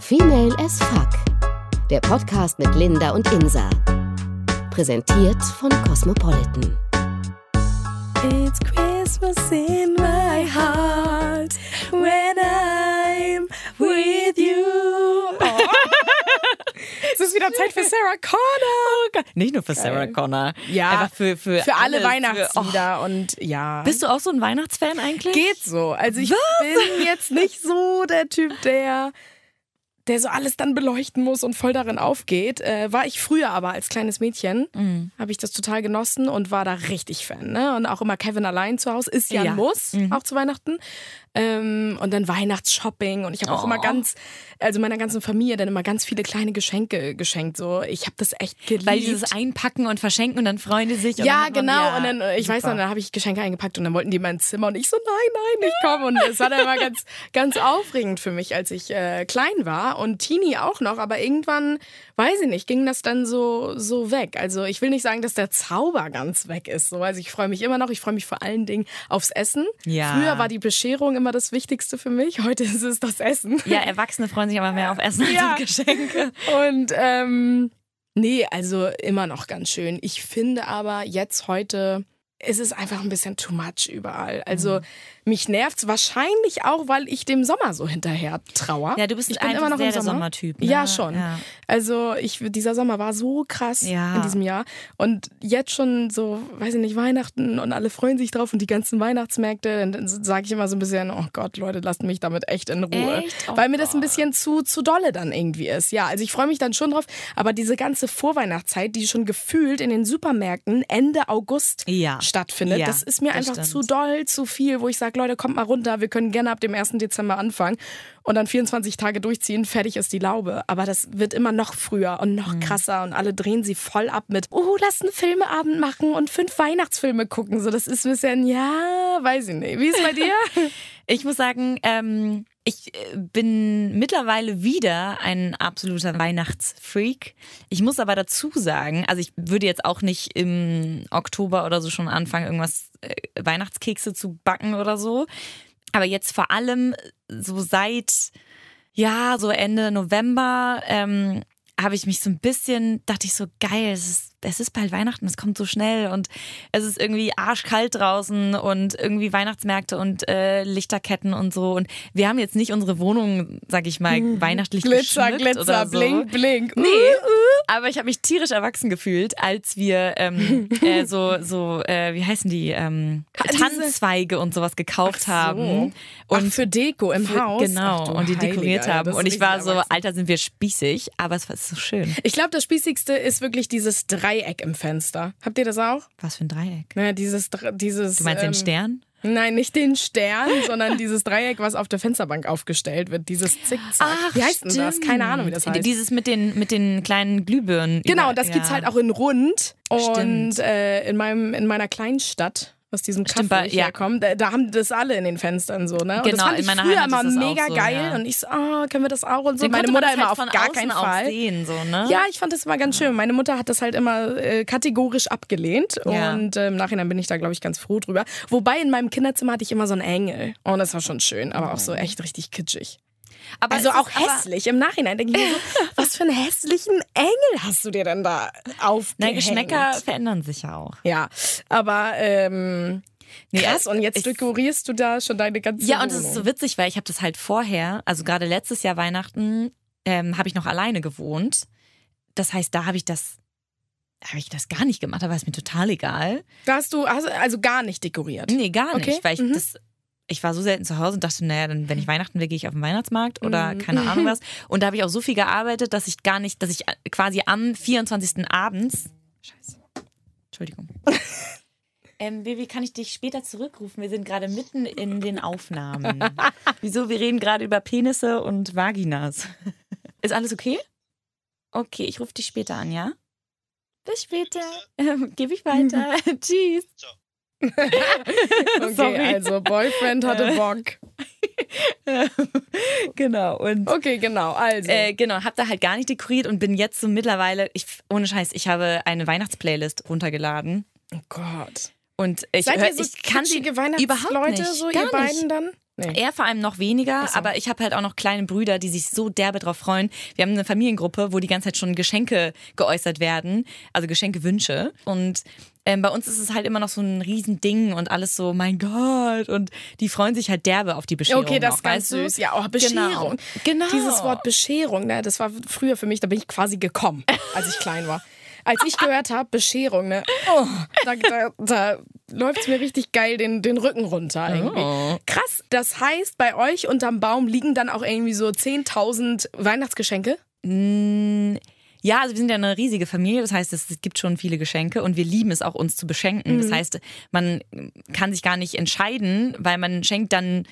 Female as Fuck. Der Podcast mit Linda und Insa. Präsentiert von Cosmopolitan. It's Christmas in my heart when I'm with you. es ist wieder Zeit für Sarah Connor. Nicht nur für Sarah Connor. Ja, Einfach für, für, Für alle alles, Weihnachtslieder und ja. Oh. Bist du auch so ein Weihnachtsfan eigentlich? Geht so. Also ich bin jetzt nicht so der Typ, der der so alles dann beleuchten muss und voll darin aufgeht. Äh, war ich früher aber als kleines Mädchen, Mhm. habe ich das total genossen und war da richtig Fan. Ne? Und auch immer Kevin allein zu Hause ist ja, Ja. ein Muss, Mhm. auch zu Weihnachten. Ähm, und dann Weihnachtsshopping und ich habe auch Oh. immer ganz, also meiner ganzen Familie dann immer ganz viele kleine Geschenke geschenkt. So, ich habe das echt geliebt. Weil dieses Einpacken und Verschenken und dann freuen die sich. Ja, hat man- genau. ja, und dann, ich weiß super. noch, dann habe ich Geschenke eingepackt und dann wollten die in mein Zimmer und ich so, nein, nein, ich komme. Und es war dann immer ganz, ganz aufregend für mich, als ich äh, klein war und Teenie auch noch. Aber irgendwann, weiß ich nicht, ging das dann so, so weg. Also ich will nicht sagen, dass der Zauber ganz weg ist. So. Also ich freue mich immer noch. Ich freue mich vor allen Dingen aufs Essen. Ja. Früher war die Bescherung immer das Wichtigste für mich. Heute ist es das Essen. Ja, Erwachsene freuen sich aber mehr auf Essen als Ja. auf Geschenke. Und ähm, nee, also immer noch ganz schön. Ich finde aber jetzt heute ist es einfach ein bisschen too much überall. Also Mhm. mich nervt's wahrscheinlich auch, weil ich dem Sommer so hinterher trauer. Ja, du bist ich bin immer noch sehr im Sommer. Sommertyp, ne? Ja, schon. Ja. Also ich, dieser Sommer war so krass Ja. in diesem Jahr. Und jetzt schon so, weiß ich nicht, Weihnachten und alle freuen sich drauf und die ganzen Weihnachtsmärkte. Dann sage ich immer so ein bisschen, oh Gott, Leute, lasst mich damit echt in Ruhe. Echt? Oh weil mir das ein bisschen zu, zu dolle dann irgendwie ist. Ja, also ich freue mich dann schon drauf. Aber diese ganze Vorweihnachtszeit, die schon gefühlt in den Supermärkten Ende August Ja. Stattfindet, Ja, das ist mir das einfach stimmt. zu doll, zu viel, wo ich sage, Leute, kommt mal runter, wir können gerne ab dem 1. Dezember anfangen und dann 24 Tage durchziehen, fertig ist die Laube. Aber das wird immer noch früher und Mhm. noch krasser und alle drehen sie voll ab mit, oh, lass einen Filmeabend machen und fünf Weihnachtsfilme gucken. So, das ist ein bisschen, ja, weiß ich nicht. Wie ist bei dir? Ich muss sagen, ähm, ich äh, bin mittlerweile wieder ein absoluter Weihnachtsfreak. Ich muss aber dazu sagen, also ich würde jetzt auch nicht im Oktober oder so schon anfangen, irgendwas äh, Weihnachtskekse zu backen oder so. Aber jetzt vor allem so seit, ja, so Ende November ähm, habe ich mich so ein bisschen, dachte ich so, geil, es ist, es ist bald Weihnachten, es kommt so schnell und es ist irgendwie arschkalt draußen und irgendwie Weihnachtsmärkte und äh, Lichterketten und so. Und wir haben jetzt nicht unsere Wohnung, sag ich mal, weihnachtlich Hm. Glitzer, geschmückt Glitzer, oder so. blink, blink. Nee, aber ich habe mich tierisch erwachsen gefühlt, als wir ähm, äh, so, so äh, wie heißen die, ähm, diese- Tanzzweige und sowas gekauft haben. Und Und für Deko im für- Haus. Genau, Ach und die dekoriert haben. Und ich war so, erwachsen. Alter, sind wir spießig, aber es war so schön. Ich glaube, das Spießigste ist wirklich dieses Dreieck im Fenster. Habt ihr das auch? Was für ein Dreieck. Naja, dieses, Dre- dieses. Du meinst den ähm, Stern? Nein, nicht den Stern, sondern dieses Dreieck, was auf der Fensterbank aufgestellt wird. Dieses Zickzack. wie heißt denn das? Keine Ahnung, wie das heißt. Dieses mit den, mit den kleinen Glühbirnen. genau, über- das ja. gibt's halt auch in rund. Und Stimmt. äh, in, meinem, in meiner kleinen Stadt, aus diesem Kaff, Stimmt, ich ja. herkomme, da, da haben das alle in den Fenstern so, ne? Und das Genau, fand in ich meiner früher Heimat immer das mega so, geil. ja. Und ich so, oh, können wir das auch und so. Den Meine Mutter das immer halt auf gar keinen Fall. sehen, so, ne? Ja, ich fand das immer ganz schön. Meine Mutter hat das halt immer äh, kategorisch abgelehnt Ja. und äh, im Nachhinein bin ich da, glaube ich, ganz froh drüber. Wobei in meinem Kinderzimmer hatte ich immer so einen Engel und das war schon schön, aber auch so echt richtig kitschig. Aber Also auch hässlich. Im Nachhinein denke ich mir so, was für einen hässlichen Engel hast du dir denn da aufgehängt? Nein, Geschmäcker verändern sich ja auch. Ja, aber ähm, Nee, krass. Und jetzt ich- dekorierst du da schon deine ganze Ja, und es Wohnung. ist so witzig, weil ich habe das halt vorher, also gerade letztes Jahr Weihnachten, ähm, habe ich noch alleine gewohnt. Das heißt, da habe ich das, habe ich das gar nicht gemacht, da war es mir total egal. Da hast du also gar nicht dekoriert. Nee, gar nicht, Okay, weil ich mhm. das. Ich war so selten zu Hause und dachte, naja, dann, wenn ich Weihnachten will, gehe ich auf den Weihnachtsmarkt oder Mhm. keine Ahnung was. Und da habe ich auch so viel gearbeitet, dass ich gar nicht, dass ich quasi am 24. abends. Scheiße. Entschuldigung. Ähm, Baby, kann ich dich später zurückrufen? Wir sind gerade mitten in den Aufnahmen. Wieso? Wir reden gerade über Penisse und Vaginas. Ist alles okay? Okay, ich rufe dich später an, ja? Bis später. Ähm, Gebe ich weiter. Tschüss. Okay, Sorry. also Boyfriend hatte Bock. genau. Und Okay, genau. Also. äh, genau, hab da halt gar nicht dekoriert und bin jetzt so mittlerweile, ich, ohne Scheiß, ich habe eine Weihnachtsplaylist runtergeladen. oh Gott. Und ich, Seid hör, ihr so ich kann sie überhaupt Weihnachtsleute, nicht. so gar ihr beiden nicht. dann? Nee. Er vor allem noch weniger, so. aber ich habe halt auch noch kleine Brüder, die sich so derbe drauf freuen. Wir haben eine Familiengruppe, wo die ganze Zeit schon Geschenke geäußert werden, also Geschenkewünsche. Und ähm, bei uns ist es halt immer noch so ein Riesending und alles so, mein Gott. Und die freuen sich halt derbe auf die Bescherung. Okay, das auch, ist ganz weißt du? süß. Ja, oh, Bescherung. Genau. Dieses Wort Bescherung, ne, das war früher für mich, da bin ich quasi gekommen, als ich klein war. Als ich gehört habe, Bescherung, ne, oh, da, da, da läuft es mir richtig geil den, den Rücken runter irgendwie. Oh. Krass, das heißt, bei euch unterm Baum liegen dann auch irgendwie so 10.000 Weihnachtsgeschenke? Mm, Ja, also wir sind ja eine riesige Familie, das heißt, es gibt schon viele Geschenke und wir lieben es auch, uns zu beschenken. Das heißt, man kann sich gar nicht entscheiden, weil man schenkt dann.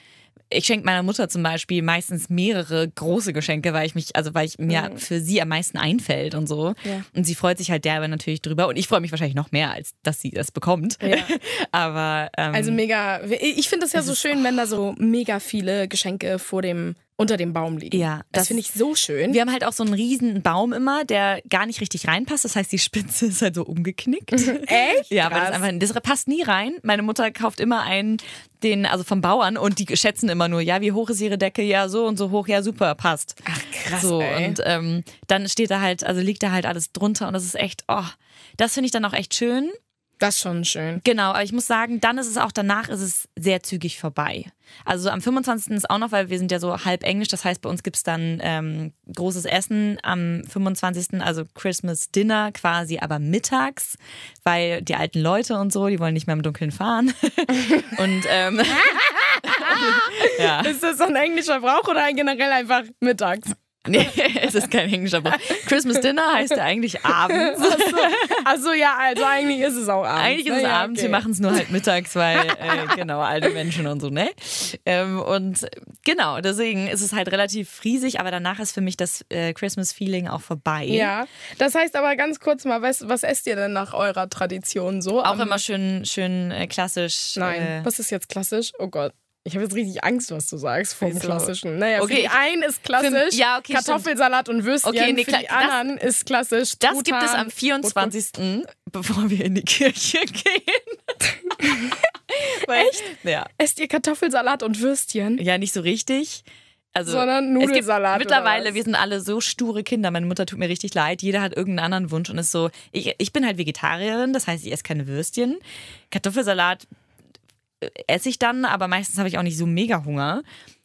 Ich schenke meiner Mutter zum Beispiel meistens mehrere große Geschenke, weil ich mich, also weil ich mir für sie am meisten einfällt und so. Ja. Und sie freut sich halt derbe natürlich drüber. Und ich freue mich wahrscheinlich noch mehr, als dass sie das bekommt. Ja. Aber ähm, Also mega. Ich finde es ja so schön, wenn da so mega viele Geschenke vor dem, unter dem Baum liegen. Ja, das, das- finde ich so schön. Wir haben halt auch so einen riesen Baum immer, der gar nicht richtig reinpasst. Das heißt, die Spitze ist halt so umgeknickt. Echt? Ja, weil das einfach, das passt nie rein. Meine Mutter kauft immer einen, den, also vom Bauern und die schätzen immer nur, ja, wie hoch ist ihre Decke? Ja, so und so hoch, ja, super, passt. Ach, krass. So, ey. und ähm, dann steht da halt, also liegt da halt alles drunter und das ist echt, oh, das finde ich dann auch echt schön. Das ist schon schön. Genau, aber ich muss sagen, dann ist es auch danach ist es sehr zügig vorbei. Also so am 25. ist auch noch, weil wir sind ja so halb englisch, das heißt bei uns gibt's dann ähm, großes Essen am 25., also Christmas Dinner quasi, aber mittags, weil die alten Leute und so, die wollen nicht mehr im Dunkeln fahren. und ähm, ja. Ist das so ein englischer Brauch oder ein generell einfach mittags? Nee, es ist kein englischer Brauch. Christmas Dinner heißt ja eigentlich abends. Also ja, also eigentlich ist es auch abends. Eigentlich ist es ja, abends, okay. wir machen es nur halt mittags, weil, äh, genau, alte Menschen und so, ne? Ähm, und genau, deswegen ist es halt relativ riesig, aber danach ist für mich das äh, Christmas-Feeling auch vorbei. Ja, das heißt aber ganz kurz mal, was, was esst ihr denn nach eurer Tradition so? Auch Am- immer schön, schön äh, klassisch. Nein, Äh, was ist jetzt klassisch? Oh Gott. Ich habe jetzt richtig Angst, was du sagst vom Wieso? Klassischen. Naja, Okay, für die einen ist klassisch ja, okay, Kartoffelsalat und Würstchen. Okay, nee, für die das- anderen ist klassisch das Truthahn, gibt es am 24., bevor wir in die Kirche gehen. Weil, Echt? Ja. Esst ihr Kartoffelsalat und Würstchen? ja, nicht so richtig. Also, Sondern es gibt Nudelsalat Mittlerweile, wir sind alle so sture Kinder. Meine Mutter tut mir richtig leid. Jeder hat irgendeinen anderen Wunsch und ist so. Ich, ich bin halt Vegetarierin, das heißt, ich esse keine Würstchen. Kartoffelsalat esse ich dann, aber meistens habe ich auch nicht so mega Hunger.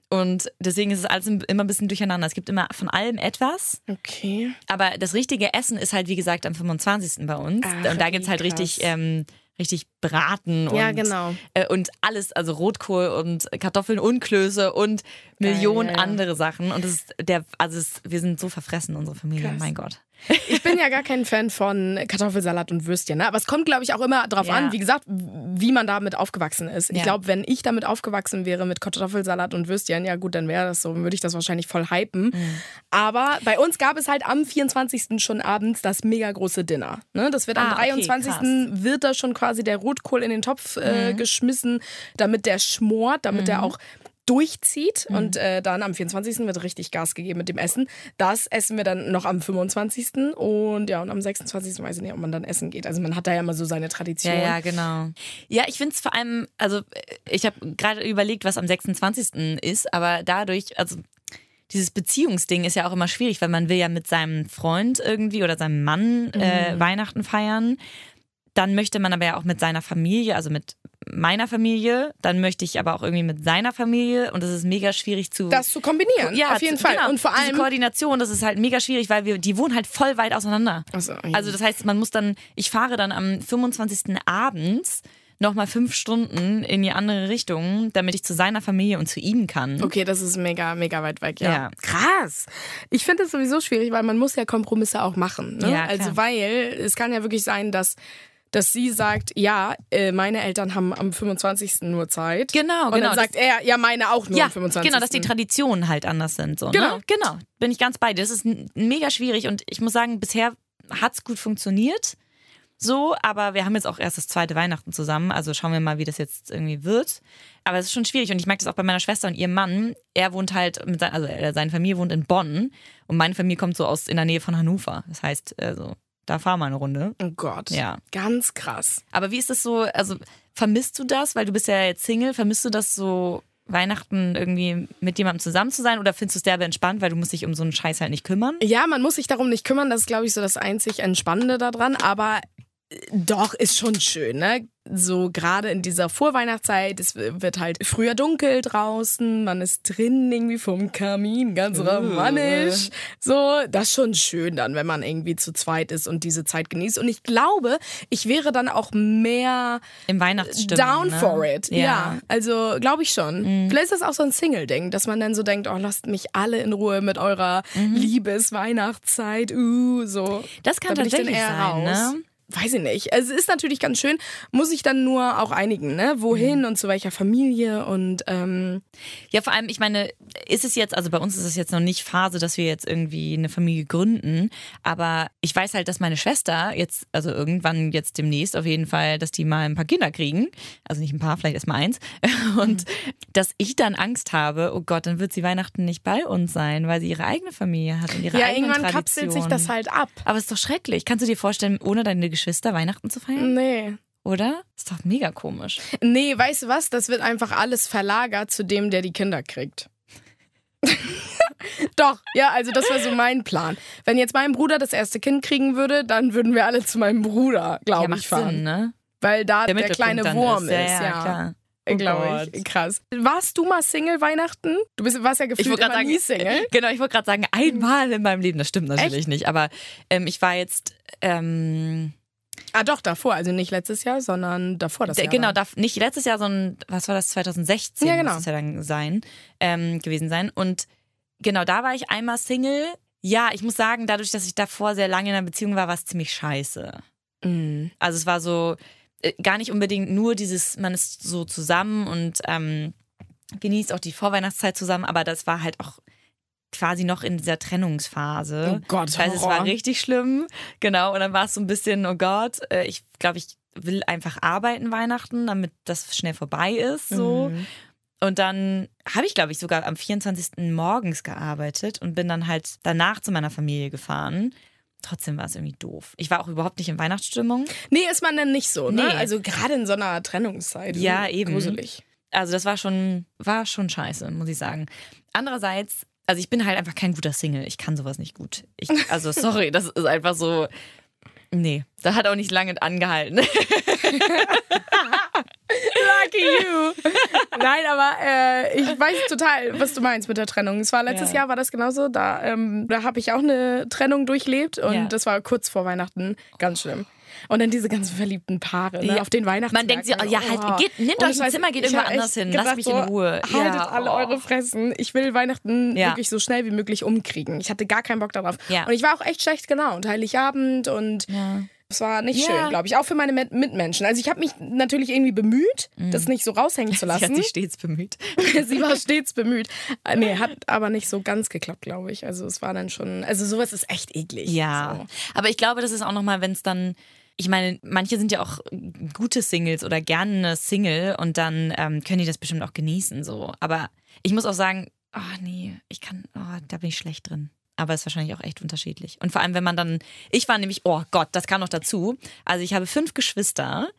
Und deswegen ist es alles immer ein bisschen durcheinander. Es gibt immer von allem etwas. Okay. Aber das richtige Essen ist halt, wie gesagt, am 25. bei uns. Ach, und da gibt's halt wie richtig, ähm, richtig Braten und, Ja, genau. äh, und alles, also Rotkohl und Kartoffeln und Klöße und Millionen ja. andere Sachen. Und das ist der, also es, wir sind so verfressen, unsere Familie, Krass. mein Gott. Ich bin ja gar kein Fan von Kartoffelsalat und Würstchen. Ne? Aber es kommt, glaube ich, auch immer drauf Ja. an, wie gesagt, wie man damit aufgewachsen ist. Ich Ja. glaube, wenn ich damit aufgewachsen wäre mit Kartoffelsalat und Würstchen, ja gut, dann wäre das so, würde ich das wahrscheinlich voll hypen. Mhm. Aber bei uns gab es halt am 24. schon abends das mega große Dinner. Ne? Das wird am Ah, okay, 23. krass. Mhm. wird da schon quasi der Rotkohl in den Topf äh, geschmissen, damit der schmort, damit der auch durchzieht Mhm. und äh, dann am 24. wird richtig Gas gegeben mit dem Essen. Das essen wir dann noch am 25. und ja, und am 26. weiß ich nicht, ob man dann essen geht. Also man hat da ja immer so seine Tradition. Ja, ja, genau. Ja, ich finde es vor allem, also ich habe gerade überlegt, was am 26. ist, aber dadurch, also dieses Beziehungsding ist ja auch immer schwierig, weil man will ja mit seinem Freund irgendwie oder seinem Mann äh, Weihnachten feiern. Dann möchte man aber ja auch mit seiner Familie, also mit meiner Familie, dann möchte ich aber auch irgendwie mit seiner Familie und das ist mega schwierig zu Das zu kombinieren, ja, auf jeden zu- Fall. Genau, Und vor allem Koordination, das ist halt mega schwierig, weil wir die wohnen halt voll weit auseinander. Ach so, ja. Also das heißt, man muss dann, ich fahre dann am 25. abends nochmal fünf Stunden in die andere Richtung, damit ich zu seiner Familie und zu ihm kann. Okay, das ist mega, mega weit weg, ja. Ja. Krass. Ich finde es sowieso schwierig, weil man muss ja Kompromisse auch machen. Ne? Ja, also klar. weil es kann ja wirklich sein, dass dass sie sagt, ja, äh, meine Eltern haben am 25. nur Zeit. Genau, Und genau. dann sagt er, ja, meine auch nur ja, am 25. genau, dass die Traditionen halt anders sind. So, Genau. Ne? Genau, bin ich ganz bei dir. Das ist mega schwierig und ich muss sagen, bisher hat's gut funktioniert. So, aber wir haben jetzt auch erst das zweite Weihnachten zusammen, also schauen wir mal, wie das jetzt irgendwie wird. Aber es ist schon schwierig und ich merke das auch bei meiner Schwester und ihrem Mann. Er wohnt halt, mit sein, also seine Familie wohnt in Bonn und meine Familie kommt so aus in der Nähe von Hannover. Das heißt, also, da fahren wir eine Runde. Oh Gott. Ja. Ganz krass. Aber wie ist das so, also vermisst du das, weil du bist ja jetzt Single, vermisst du das so Weihnachten irgendwie mit jemandem zusammen zu sein oder findest du es derbe entspannt, weil du musst dich um so einen Scheiß halt nicht kümmern? Ja, man muss sich darum nicht kümmern, das ist, glaube ich, so das einzig Entspannende daran, aber äh, doch, ist schon schön, ne? So gerade in dieser Vorweihnachtszeit, es wird halt früher dunkel draußen, man ist drin irgendwie vom Kamin, ganz romantisch. So, das ist schon schön dann, wenn man irgendwie zu zweit ist und diese Zeit genießt. Und ich glaube, ich wäre dann auch mehr Im Weihnachtsstimmung. down ne? for it. Ja, Ja. also glaube ich schon. Vielleicht ist das auch so ein Single-Ding, dass man dann so denkt, oh, lasst mich alle in Ruhe mit eurer Liebes-Weihnachtszeit. Uh, so. Das kann Da tatsächlich sein, ne? Weiß ich nicht. Also, Es ist natürlich ganz schön, muss ich dann nur auch einigen, ne? Wohin Mhm. und zu welcher Familie und ähm, Ja, vor allem, ich meine, ist es jetzt, also bei uns ist es jetzt noch nicht Phase, dass wir jetzt irgendwie eine Familie gründen, aber ich weiß halt, dass meine Schwester jetzt, also irgendwann jetzt demnächst auf jeden Fall, dass die mal ein paar Kinder kriegen, also nicht ein paar, vielleicht erst mal eins, und dass ich dann Angst habe, oh Gott, dann wird sie Weihnachten nicht bei uns sein, weil sie ihre eigene Familie hat und ihre ja, eigenen irgendwann kapselt sich das halt ab. Aber ist doch schrecklich. Kannst du dir vorstellen, ohne deine Geschwister Weihnachten zu feiern? Nee. Oder? Ist doch mega komisch. Nee, weißt du was? Das wird einfach alles verlagert zu dem, der die Kinder kriegt. Doch, ja, also das war so mein Plan. Wenn jetzt mein Bruder das erste Kind kriegen würde, dann würden wir alle zu meinem Bruder, Ja, glaube macht ich, fahren. Sinn, ne? Weil da der, Mittelpunkt kleine Wurm ist. Ja, ja, klar. Oh Glaube ich. Krass. Warst du mal Single Weihnachten? Du bist, warst ja gefühlt immer grad nie Single. Genau, ich wollte gerade sagen, einmal in meinem Leben. Das stimmt natürlich nicht. Aber ähm, ich war jetzt, ähm, Ah, doch, davor. Also nicht letztes Jahr, sondern davor das d- Jahr. genau, da, nicht letztes Jahr, sondern was war das, 2016 Ja, genau. muss es ja dann sein, ähm, gewesen sein. Und genau, da war ich einmal Single. Ja, ich muss sagen, dadurch, dass ich davor sehr lange in einer Beziehung war, war es ziemlich scheiße. Mhm. Also es war so äh, gar nicht unbedingt nur dieses, man ist so zusammen und ähm, genießt auch die Vorweihnachtszeit zusammen, aber das war halt auch quasi noch in dieser Trennungsphase. Oh Gott, das heißt, es war richtig schlimm. Genau, und dann war es so ein bisschen, oh Gott, äh, ich glaube, ich will einfach arbeiten Weihnachten, damit das schnell vorbei ist. So. Mhm. Und dann habe ich, glaube ich, sogar am 24. morgens gearbeitet und bin dann halt danach zu meiner Familie gefahren. Trotzdem war es irgendwie doof. Ich war auch überhaupt nicht in Weihnachtsstimmung. Nee, ist man denn nicht so, ne? Nee. Also gerade in so einer Trennungszeit. Ja, so eben. Gruselig. Also das war schon, war schon scheiße, muss ich sagen. Andererseits, also ich bin halt einfach kein guter Single. Ich kann sowas nicht gut. Ich, also sorry, das ist einfach so. Nee, das hat auch nicht lange angehalten. Lucky you. Nein, aber äh, ich weiß total, was du meinst mit der Trennung. Es war letztes Ja. Jahr war das genauso. Da, ähm, da habe ich auch eine Trennung durchlebt und Ja. das war kurz vor Weihnachten ganz schlimm. Und dann diese ganzen verliebten Paare ne, Ja. auf den Weihnachtsmärkten. Man denkt sich, oh, ja, halt, geht- Ohne euch ein Zimmer, geht irgendwo anders hin, lasst gedacht mich in so, Ruhe. Haltet Ja, alle oh. eure Fressen. Ich will Weihnachten Ja. wirklich so schnell wie möglich umkriegen. Ich hatte gar keinen Bock darauf. Und ich war auch echt schlecht genau. Und Heiligabend und es war nicht Ja. schön, glaube ich. Auch für meine Mit- Mitmenschen. Also ich habe mich natürlich irgendwie bemüht, das nicht so raushängen zu Mhm. Sie hat lassen. sich stets bemüht. Sie war stets bemüht. Äh, Nee, hat aber nicht so ganz geklappt, glaube ich. Also es war dann schon, also sowas ist echt eklig. Ja, So. aber ich glaube, das ist auch nochmal, wenn es dann, ich meine, manche sind ja auch gute Singles oder gerne Single und dann ähm, können die das bestimmt auch genießen so. Aber ich muss auch sagen, oh nee, ich kann, oh, da bin ich schlecht drin. Aber ist wahrscheinlich auch echt unterschiedlich. Und vor allem, wenn man dann, ich war nämlich, oh Gott, das kam noch dazu. Also ich habe fünf Geschwister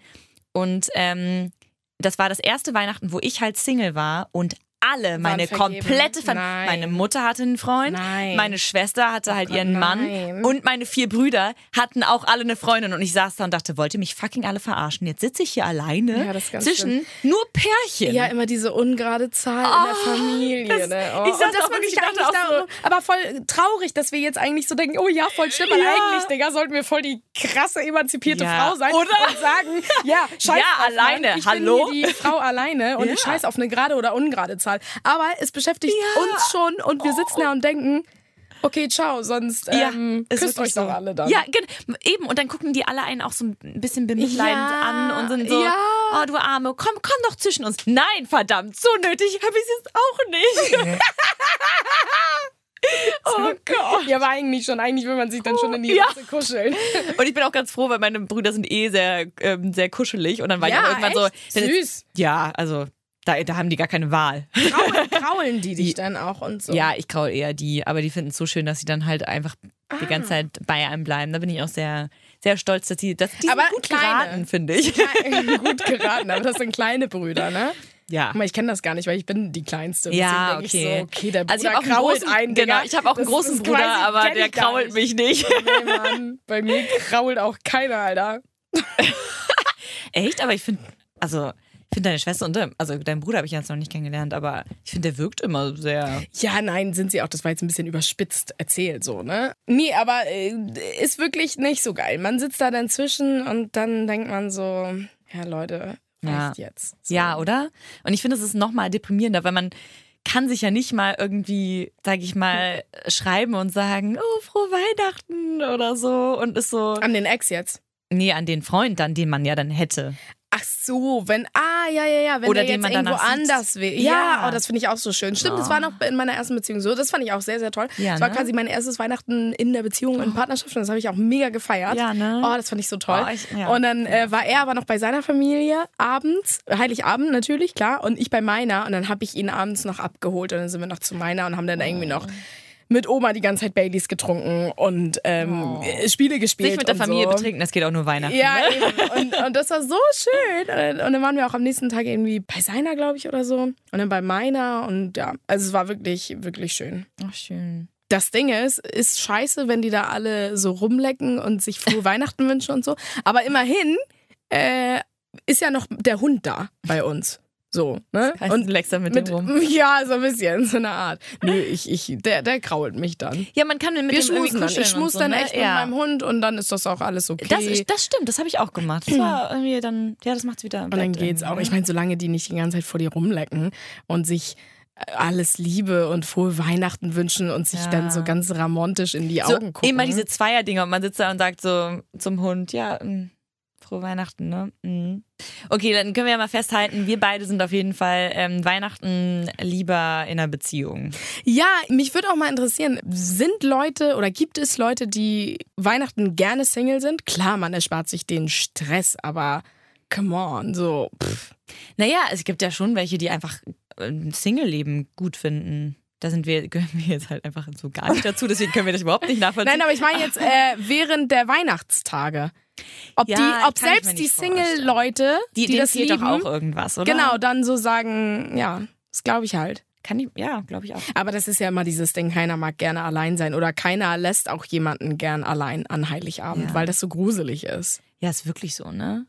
und ähm, das war das erste Weihnachten, wo ich halt Single war und alle, meine vergeben? komplette Familie, meine Mutter hatte einen Freund, Nein. meine Schwester hatte halt Gott, ihren Mann nein. und meine vier Brüder hatten auch alle eine Freundin und ich saß da und dachte, wollt ihr mich fucking alle verarschen? Jetzt sitze ich hier alleine Ja, das zwischen nur Pärchen. Ja, immer diese ungerade Zahl in der Familie. das- ne? oh. ich saß Und dass man wirklich, sich da ich dachte auch so- darum, aber voll traurig, dass wir jetzt eigentlich so denken, oh ja, voll schlimm, Ja. eigentlich, Digga, sollten wir voll die krasse emanzipierte Ja. Frau sein Oder? und sagen, ja, scheiß Ja, drauf, alleine, ich hallo? bin die Frau alleine und Ja. scheiß auf eine gerade oder ungerade Zahl. Aber es beschäftigt Ja. uns schon und wir sitzen da und denken, okay, ciao, sonst ähm, ist küsst euch doch alle dann. Ja, gen- eben. Und dann gucken die alle einen auch so ein bisschen bemitleidend Ja, an und sind so, ja. oh du Arme, komm, komm doch zwischen uns. Nein, verdammt, so nötig habe ich es jetzt auch nicht. oh Gott. Ja, aber eigentlich schon. Eigentlich will man sich dann schon in die Ja. Ritze kuscheln. Und ich bin auch ganz froh, weil meine Brüder sind eh sehr, ähm, sehr kuschelig. Und dann war ich Ja, auch irgendwann so. echt? ist- Süß. Ja, also da, da haben die gar keine Wahl. Kraulen, kraulen die dich dann auch und so. Ja, ich graue eher die, aber die finden es so schön, dass sie dann halt einfach die Ah. ganze Zeit bei einem bleiben. Da bin ich auch sehr, sehr stolz, dass die, dass die Aber gut kleine. geraten, finde ich. Gut geraten, aber das sind kleine Brüder, ne? Ja. Guck mal, ich kenne das gar nicht, weil ich bin die Kleinste. Ja, okay. Ich so, okay, der Bruder Also ich habe auch einen krault großen, ein, genau, ich habe auch einen großen das Bruder, aber der krault mich nicht. Nee, Mann. Bei mir krault auch keiner, Alter. Echt? Aber ich finde, also finde deine Schwester und dein, also dein Bruder habe ich jetzt noch nicht kennengelernt, aber ich finde, der wirkt immer sehr. Ja, nein, sind sie auch. Das war jetzt ein bisschen überspitzt erzählt, so, ne? Nee, aber äh, ist wirklich nicht so geil. Man sitzt da dann zwischen und dann denkt man so, ja, Leute, Ja. reicht jetzt. So. Ja, oder? Und ich finde, es ist noch mal deprimierender, weil man kann sich ja nicht mal irgendwie, sag ich mal, schreiben und sagen, oh, frohe Weihnachten oder so und ist so, An den Ex jetzt. nee, an den Freund dann, den man ja dann hätte. Ach so, wenn, ah, ja, ja, ja, wenn Oder der den jetzt man irgendwo sieht. anders will. Ja, Ja. oh, das finde ich auch so schön. Stimmt, das war noch in meiner ersten Beziehung so. Das fand ich auch sehr, sehr toll. Ja, das war ne? quasi mein erstes Weihnachten in der Beziehung, in Partnerschaft und das habe ich auch mega gefeiert. Ja, ne? Oh, das fand ich so toll. Oh, ich- ja. Und dann äh, war er aber noch bei seiner Familie abends, Heiligabend natürlich, klar, und ich bei meiner und dann habe ich ihn abends noch abgeholt und dann sind wir noch zu meiner und haben dann irgendwie noch mit Oma die ganze Zeit Baileys getrunken und ähm, Spiele gespielt. Oh. Sich mit der Familie so. betrinken, das geht auch nur Weihnachten. Ja, ne? eben. Und, und das war so schön. Und dann waren wir auch am nächsten Tag irgendwie bei seiner, glaube ich, oder so. Und dann bei meiner. Und ja, also es war wirklich, wirklich schön. Ach, schön. Das Ding ist, ist scheiße, wenn die da alle so rumlecken und sich frohe Weihnachten wünschen und so. Aber immerhin äh, ist ja noch der Hund da bei uns. So, ne? Heißt, Und leckst da mit, mit, dem rum. ja, so ein bisschen, so eine Art. Nö, ich, ich, der, der krault mich dann. Ja, man kann mit Wir dem schmusen dann. Ich schmus so, dann ne? echt mit ja. meinem Hund und dann ist das auch alles okay. Das, ist, das stimmt, das habe ich auch gemacht. Das war irgendwie dann, ja, das macht's wieder. Und dann geht's auch. Ich meine, solange die nicht die ganze Zeit vor dir rumlecken und sich äh, alles Liebe und frohe Weihnachten wünschen und sich Ja. dann so ganz ramontisch in die so, Augen gucken. immer diese Zweier-Dinger und man sitzt da und sagt so zum Hund, ja, mh, frohe Weihnachten, ne? Mhm. Okay, dann können wir ja mal festhalten, wir beide sind auf jeden Fall ähm, Weihnachten lieber in einer Beziehung. Ja, mich würde auch mal interessieren, sind Leute oder gibt es Leute, die Weihnachten gerne Single sind? Klar, man erspart sich den Stress, aber come on, so. Pff. Naja, es gibt ja schon welche, die einfach ein Single-Leben gut finden. Da sind wir, gehören wir jetzt halt einfach so gar nicht dazu, deswegen können wir das überhaupt nicht nachvollziehen. Nein, aber ich meine jetzt äh, während der Weihnachtstage. Ob, Ja, die, ob selbst die. Single-Leute, die, die, das fehlt lieben, doch auch irgendwas, oder? genau, dann so sagen, ja, das glaube ich halt. Kann ich, ja, glaube ich auch. Aber das ist ja immer dieses Ding, keiner mag gerne allein sein oder keiner lässt auch jemanden gern allein an Heiligabend, Ja. weil das so gruselig ist. Ja, ist wirklich so, ne?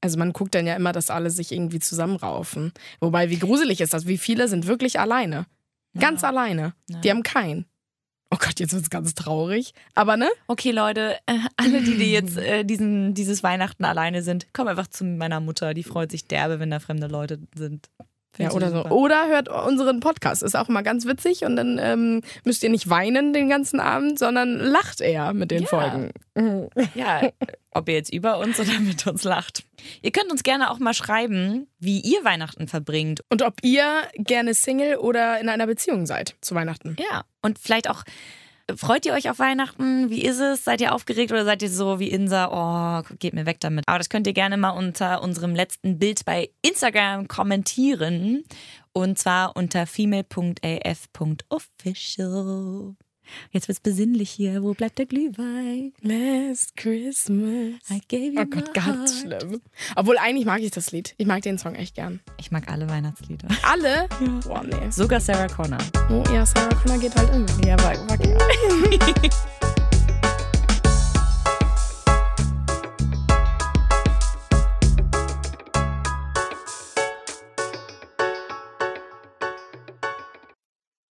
Also man guckt dann ja immer, dass alle sich irgendwie zusammenraufen. Wobei, wie gruselig ist das? Wie viele sind wirklich alleine? Ganz alleine. Ja. Die haben keinen. Oh Gott, jetzt wird's ganz traurig. Aber ne? Okay, Leute, äh, alle, die, die jetzt äh, diesen, dieses Weihnachten alleine sind, kommen einfach zu meiner Mutter. Die freut sich derbe, wenn da fremde Leute sind. Ja, oder so. Oder hört unseren Podcast. Ist auch immer ganz witzig und dann ähm, müsst ihr nicht weinen den ganzen Abend, sondern lacht eher mit den Ja. Folgen. Ja, ob ihr jetzt über uns oder mit uns lacht. Ihr könnt uns gerne auch mal schreiben, wie ihr Weihnachten verbringt. Und ob ihr gerne Single oder in einer Beziehung seid zu Weihnachten. Ja, und vielleicht auch, freut ihr euch auf Weihnachten? Wie ist es? Seid ihr aufgeregt oder seid ihr so wie Insa, oh, geht mir weg damit? Aber das könnt ihr gerne mal unter unserem letzten Bild bei Instagram kommentieren. Und zwar unter female.af.official. Jetzt wird's besinnlich hier. Wo bleibt der Glühwein? Last Christmas. I gave you Oh Gott, ganz schlimm. Obwohl eigentlich mag ich das Lied. Ich mag den Song echt gern. Ich mag alle Weihnachtslieder. Alle? Boah, nee. Sogar Sarah Connor. Oh, ja, Sarah Connor geht halt immer. Ja, war, war klar.